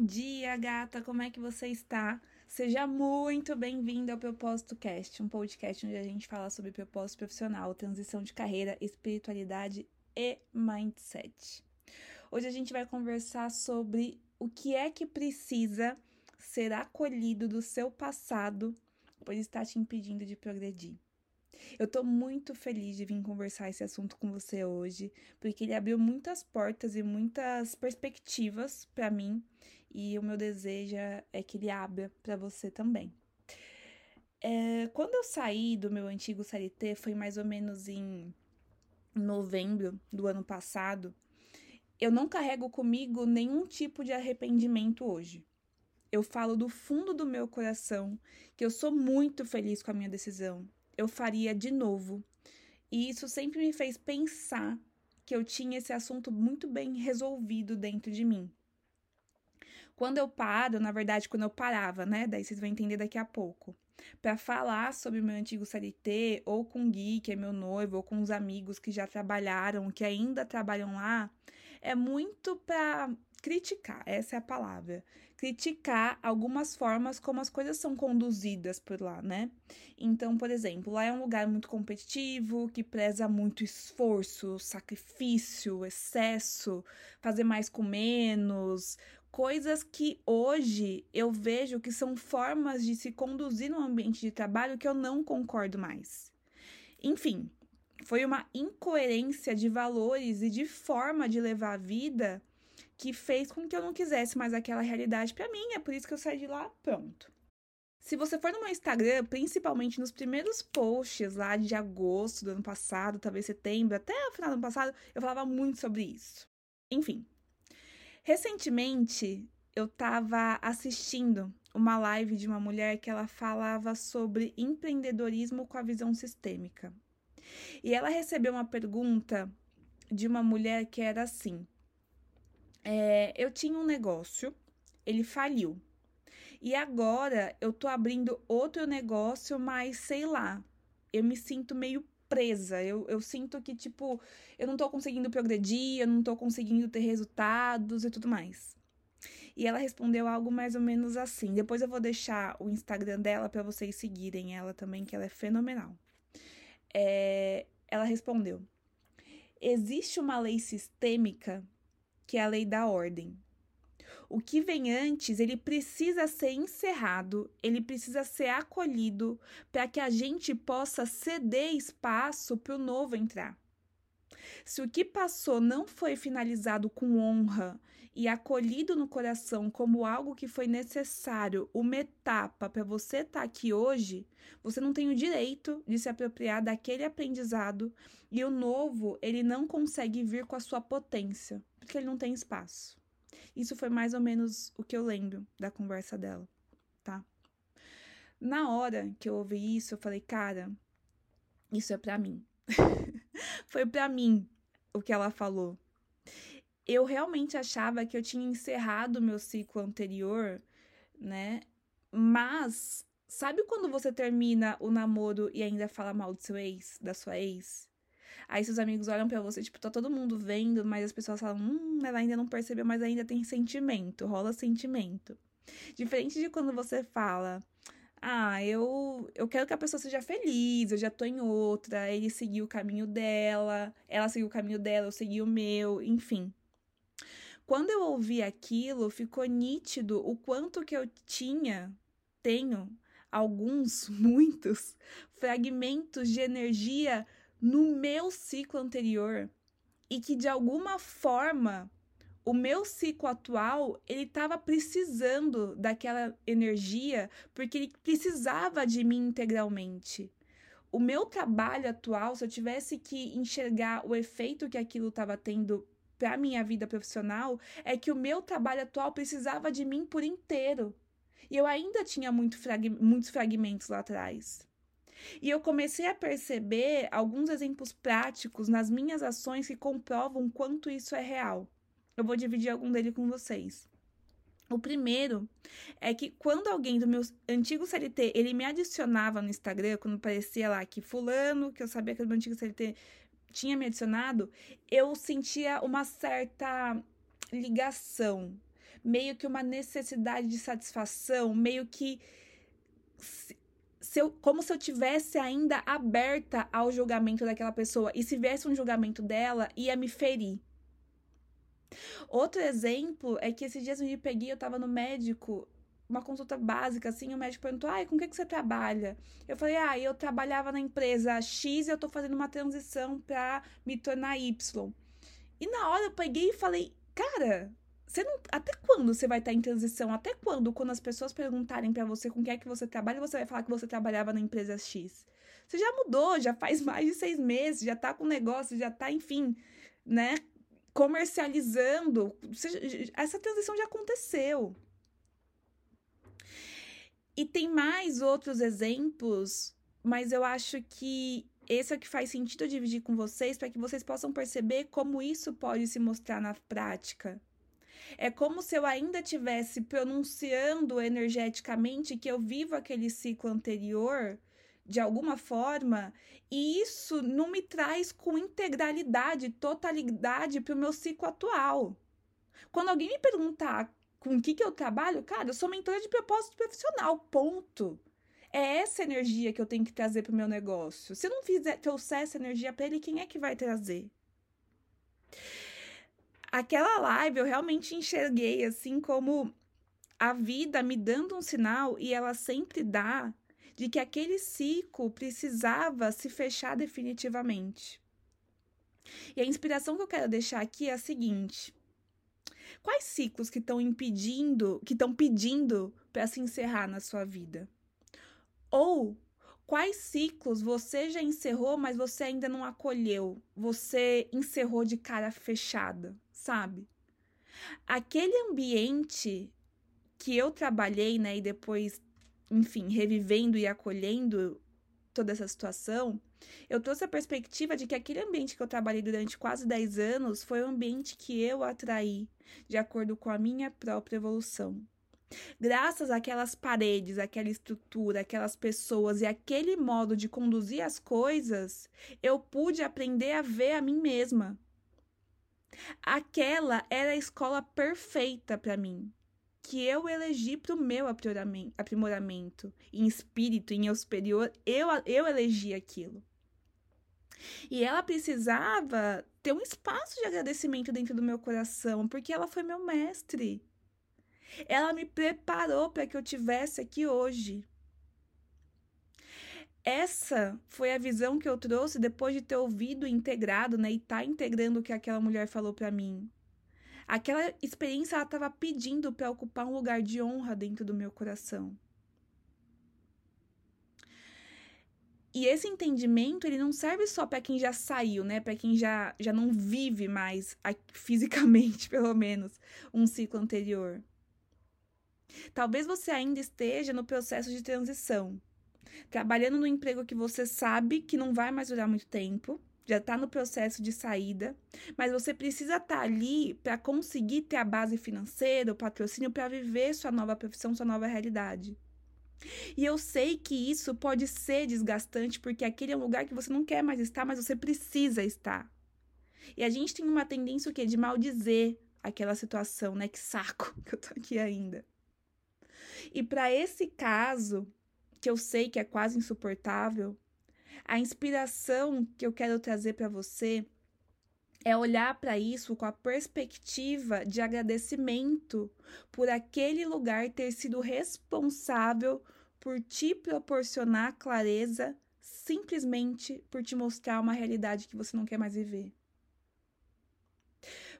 Bom dia, gata! Como é que você está? Seja muito bem-vindo ao Propósito Cast, um podcast onde a gente fala sobre propósito profissional, transição de carreira, espiritualidade e mindset. Hoje a gente vai conversar sobre o que é que precisa ser acolhido do seu passado, pois está te impedindo de progredir. Eu tô muito feliz de vir conversar esse assunto com você hoje, porque ele abriu muitas portas e muitas perspectivas para mim, e o meu desejo é que ele abra para você também. É, quando eu saí do meu antigo CLT, foi mais ou menos em novembro do ano passado, eu não carrego comigo nenhum tipo de arrependimento hoje. Eu falo do fundo do meu coração que eu sou muito feliz com a minha decisão eu faria de novo. E isso sempre me fez pensar que eu tinha esse assunto muito bem resolvido dentro de mim. Quando eu paro, na verdade, quando eu parava, né? Daí vocês vão entender daqui a pouco. Para falar sobre o meu antigo CLT, ou com o Gui, que é meu noivo, ou com os amigos que já trabalharam, que ainda trabalham lá, é muito para criticar, essa é a palavra. Criticar algumas formas como as coisas são conduzidas por lá, né? Então, por exemplo, lá é um lugar muito competitivo, que preza muito esforço, sacrifício, excesso, fazer mais com menos, coisas que hoje eu vejo que são formas de se conduzir no ambiente de trabalho que eu não concordo mais. Enfim, foi uma incoerência de valores e de forma de levar a vida que fez com que eu não quisesse mais aquela realidade para mim, é por isso que eu saí de lá, pronto. Se você for no meu Instagram, principalmente nos primeiros posts lá de agosto do ano passado, talvez setembro, até o final do ano passado, eu falava muito sobre isso. Enfim, recentemente eu estava assistindo uma live de uma mulher que ela falava sobre empreendedorismo com a visão sistêmica. E ela recebeu uma pergunta de uma mulher que era assim: é, eu tinha um negócio, ele faliu. E agora eu tô abrindo outro negócio, mas sei lá, eu me sinto meio presa. Eu, eu sinto que, tipo, eu não tô conseguindo progredir, eu não tô conseguindo ter resultados e tudo mais. E ela respondeu algo mais ou menos assim. Depois eu vou deixar o Instagram dela para vocês seguirem ela também, que ela é fenomenal. É, ela respondeu: Existe uma lei sistêmica que é a lei da ordem. O que vem antes, ele precisa ser encerrado, ele precisa ser acolhido para que a gente possa ceder espaço para o novo entrar. Se o que passou não foi finalizado com honra e acolhido no coração como algo que foi necessário, uma etapa para você estar tá aqui hoje, você não tem o direito de se apropriar daquele aprendizado e o novo, ele não consegue vir com a sua potência porque ele não tem espaço. Isso foi mais ou menos o que eu lembro da conversa dela, tá? Na hora que eu ouvi isso, eu falei, cara, isso é para mim. foi para mim o que ela falou. Eu realmente achava que eu tinha encerrado o meu ciclo anterior, né? Mas sabe quando você termina o namoro e ainda fala mal do seu ex, da sua ex? Aí seus amigos olham para você, tipo, tá todo mundo vendo, mas as pessoas falam, hum, ela ainda não percebeu, mas ainda tem sentimento, rola sentimento. Diferente de quando você fala, ah, eu, eu quero que a pessoa seja feliz, eu já tô em outra, ele seguiu o caminho dela, ela seguiu o caminho dela, eu segui o meu, enfim. Quando eu ouvi aquilo, ficou nítido o quanto que eu tinha, tenho alguns, muitos fragmentos de energia no meu ciclo anterior e que de alguma forma o meu ciclo atual ele estava precisando daquela energia porque ele precisava de mim integralmente. O meu trabalho atual, se eu tivesse que enxergar o efeito que aquilo estava tendo para minha vida profissional, é que o meu trabalho atual precisava de mim por inteiro. E eu ainda tinha muito frag muitos fragmentos lá atrás. E eu comecei a perceber alguns exemplos práticos nas minhas ações que comprovam quanto isso é real. Eu vou dividir algum deles com vocês. O primeiro é que quando alguém do meu antigo CLT, ele me adicionava no Instagram, quando aparecia lá que fulano, que eu sabia que do meu antigo CLT, tinha me adicionado, eu sentia uma certa ligação. meio que uma necessidade de satisfação, meio que se eu, como se eu tivesse ainda aberta ao julgamento daquela pessoa e se viesse um julgamento dela ia me ferir. Outro exemplo é que esses dias eu me peguei, eu tava no médico, uma consulta básica, assim, o médico perguntou, ai, com o que, que você trabalha? Eu falei, ah, eu trabalhava na empresa X e eu tô fazendo uma transição pra me tornar Y. E na hora eu peguei e falei, cara, você não, até quando você vai estar em transição? Até quando, quando as pessoas perguntarem para você com que é que você trabalha, você vai falar que você trabalhava na empresa X? Você já mudou, já faz mais de seis meses, já tá com negócio, já tá, enfim, né, comercializando. Essa transição já aconteceu. E tem mais outros exemplos, mas eu acho que esse é o que faz sentido dividir com vocês para que vocês possam perceber como isso pode se mostrar na prática. É como se eu ainda tivesse pronunciando energeticamente que eu vivo aquele ciclo anterior de alguma forma, e isso não me traz com integralidade, totalidade para o meu ciclo atual. Quando alguém me perguntar com o que, que eu trabalho, cara, eu sou mentora de propósito profissional, ponto. É essa energia que eu tenho que trazer para o meu negócio. Se eu não fizer, trouxer essa energia para ele, quem é que vai trazer? Aquela live eu realmente enxerguei assim como a vida me dando um sinal e ela sempre dá de que aquele ciclo precisava se fechar definitivamente. E a inspiração que eu quero deixar aqui é a seguinte: quais ciclos que estão impedindo, que estão pedindo para se encerrar na sua vida? Ou quais ciclos você já encerrou, mas você ainda não acolheu? Você encerrou de cara fechada, sabe? Aquele ambiente que eu trabalhei, né, e depois enfim, revivendo e acolhendo toda essa situação, eu trouxe a perspectiva de que aquele ambiente que eu trabalhei durante quase 10 anos foi o ambiente que eu atraí, de acordo com a minha própria evolução. Graças àquelas paredes, àquela estrutura, aquelas pessoas e aquele modo de conduzir as coisas, eu pude aprender a ver a mim mesma. Aquela era a escola perfeita para mim que eu elegi para o meu aprimoramento, em espírito, em eu superior, eu, eu elegi aquilo. E ela precisava ter um espaço de agradecimento dentro do meu coração, porque ela foi meu mestre. Ela me preparou para que eu tivesse aqui hoje. Essa foi a visão que eu trouxe depois de ter ouvido e integrado, né, e tá integrando o que aquela mulher falou para mim. Aquela experiência ela estava pedindo para ocupar um lugar de honra dentro do meu coração. E esse entendimento, ele não serve só para quem já saiu, né? Para quem já, já não vive mais, fisicamente, pelo menos, um ciclo anterior. Talvez você ainda esteja no processo de transição, trabalhando no emprego que você sabe que não vai mais durar muito tempo, já está no processo de saída, mas você precisa estar tá ali para conseguir ter a base financeira, o patrocínio para viver sua nova profissão, sua nova realidade. E eu sei que isso pode ser desgastante porque aquele é um lugar que você não quer mais estar, mas você precisa estar. E a gente tem uma tendência o quê? De maldizer aquela situação, né? Que saco que eu tô aqui ainda. E para esse caso, que eu sei que é quase insuportável, a inspiração que eu quero trazer para você é olhar para isso com a perspectiva de agradecimento por aquele lugar ter sido responsável por te proporcionar clareza, simplesmente por te mostrar uma realidade que você não quer mais viver.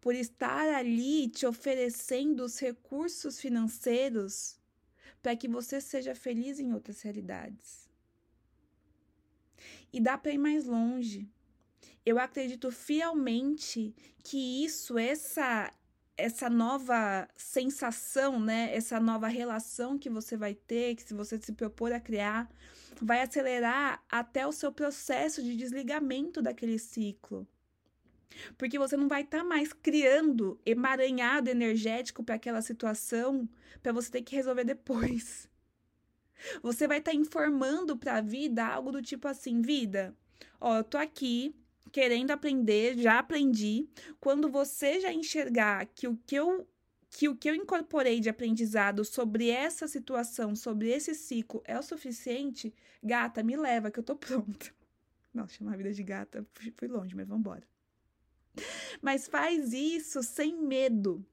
Por estar ali te oferecendo os recursos financeiros para que você seja feliz em outras realidades. E dá para ir mais longe. Eu acredito fielmente que isso, essa essa nova sensação, né, essa nova relação que você vai ter, que se você se propor a criar, vai acelerar até o seu processo de desligamento daquele ciclo. Porque você não vai estar tá mais criando emaranhado energético para aquela situação para você ter que resolver depois. Você vai estar tá informando para a vida algo do tipo assim: vida, ó, eu tô aqui querendo aprender, já aprendi. Quando você já enxergar que o que eu que o que eu incorporei de aprendizado sobre essa situação, sobre esse ciclo é o suficiente, gata, me leva que eu tô pronta. Nossa, chamar a vida de gata, fui longe, mas vambora. Mas faz isso sem medo.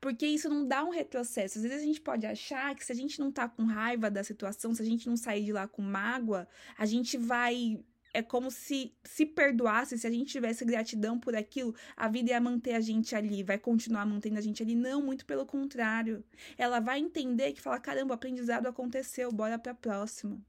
Porque isso não dá um retrocesso. Às vezes a gente pode achar que se a gente não tá com raiva da situação, se a gente não sair de lá com mágoa, a gente vai é como se se perdoasse, se a gente tivesse gratidão por aquilo, a vida ia manter a gente ali, vai continuar mantendo a gente ali. Não, muito pelo contrário. Ela vai entender que fala: caramba, o aprendizado aconteceu, bora para a próxima.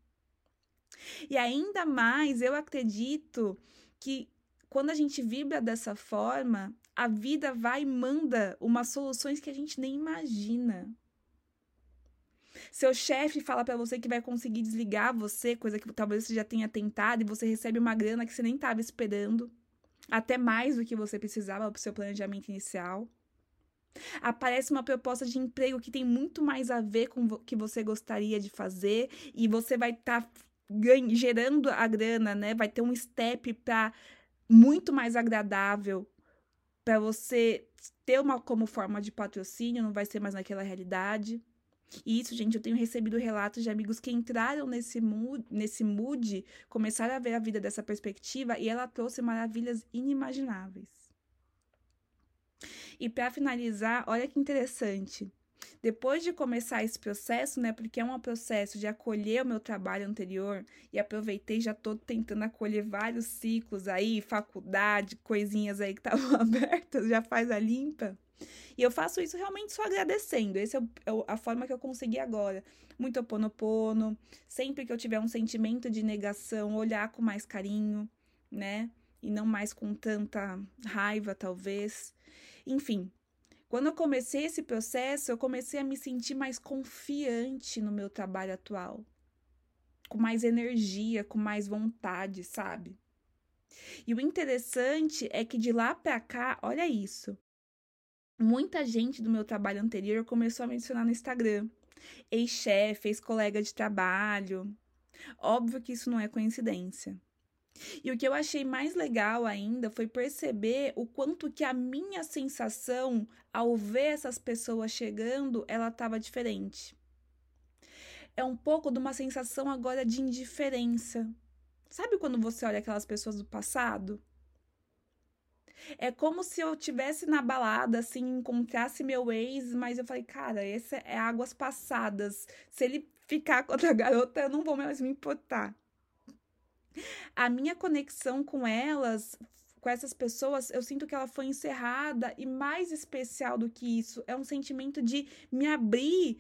E ainda mais, eu acredito que quando a gente vibra dessa forma, a vida vai e manda umas soluções que a gente nem imagina. Seu chefe fala para você que vai conseguir desligar você, coisa que talvez você já tenha tentado, e você recebe uma grana que você nem estava esperando, até mais do que você precisava para o seu planejamento inicial. Aparece uma proposta de emprego que tem muito mais a ver com o que você gostaria de fazer, e você vai estar tá gerando a grana, né? Vai ter um step para muito mais agradável para você ter uma como forma de patrocínio, não vai ser mais naquela realidade. E isso, gente, eu tenho recebido relatos de amigos que entraram nesse mood, nesse mood, começaram a ver a vida dessa perspectiva e ela trouxe maravilhas inimagináveis. E para finalizar, olha que interessante. Depois de começar esse processo, né, porque é um processo de acolher o meu trabalho anterior e aproveitei já tô tentando acolher vários ciclos aí, faculdade, coisinhas aí que estavam abertas, já faz a limpa. E eu faço isso realmente só agradecendo. Essa é, é a forma que eu consegui agora. Muito oponopono. Sempre que eu tiver um sentimento de negação, olhar com mais carinho, né? E não mais com tanta raiva, talvez. Enfim, quando eu comecei esse processo, eu comecei a me sentir mais confiante no meu trabalho atual. Com mais energia, com mais vontade, sabe? E o interessante é que de lá para cá, olha isso muita gente do meu trabalho anterior começou a mencionar no Instagram. Ex-chefe, ex-colega de trabalho. Óbvio que isso não é coincidência. E o que eu achei mais legal ainda foi perceber o quanto que a minha sensação ao ver essas pessoas chegando, ela estava diferente. É um pouco de uma sensação agora de indiferença. Sabe quando você olha aquelas pessoas do passado? É como se eu tivesse na balada, assim, encontrasse meu ex, mas eu falei, cara, esse é águas passadas. Se ele ficar com outra garota, eu não vou mais me importar. A minha conexão com elas, com essas pessoas, eu sinto que ela foi encerrada e mais especial do que isso, é um sentimento de me abrir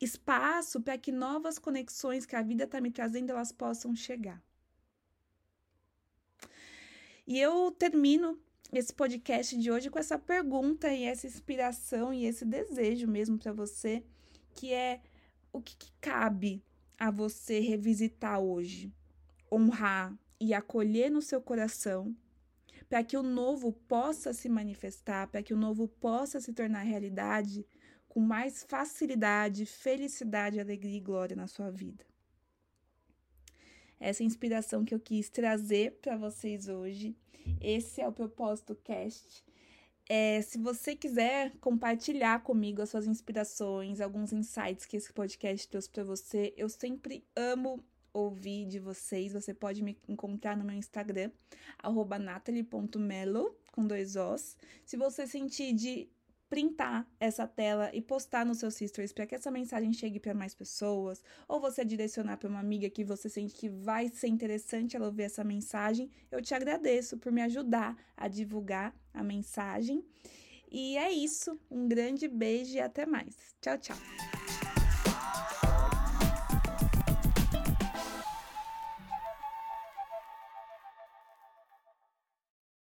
espaço para que novas conexões que a vida está me trazendo elas possam chegar. E eu termino esse podcast de hoje com essa pergunta e essa inspiração e esse desejo mesmo para você, que é o que, que cabe a você revisitar hoje, honrar e acolher no seu coração, para que o novo possa se manifestar, para que o novo possa se tornar realidade com mais facilidade, felicidade, alegria e glória na sua vida. Essa inspiração que eu quis trazer para vocês hoje. Esse é o propósito cast. É, se você quiser compartilhar comigo as suas inspirações, alguns insights que esse podcast trouxe para você, eu sempre amo ouvir de vocês. Você pode me encontrar no meu Instagram, natalie.melo, com dois Os. Se você sentir de printar essa tela e postar no seu stories para que essa mensagem chegue para mais pessoas, ou você direcionar para uma amiga que você sente que vai ser interessante ela ouvir essa mensagem, eu te agradeço por me ajudar a divulgar a mensagem. E é isso, um grande beijo e até mais. Tchau, tchau.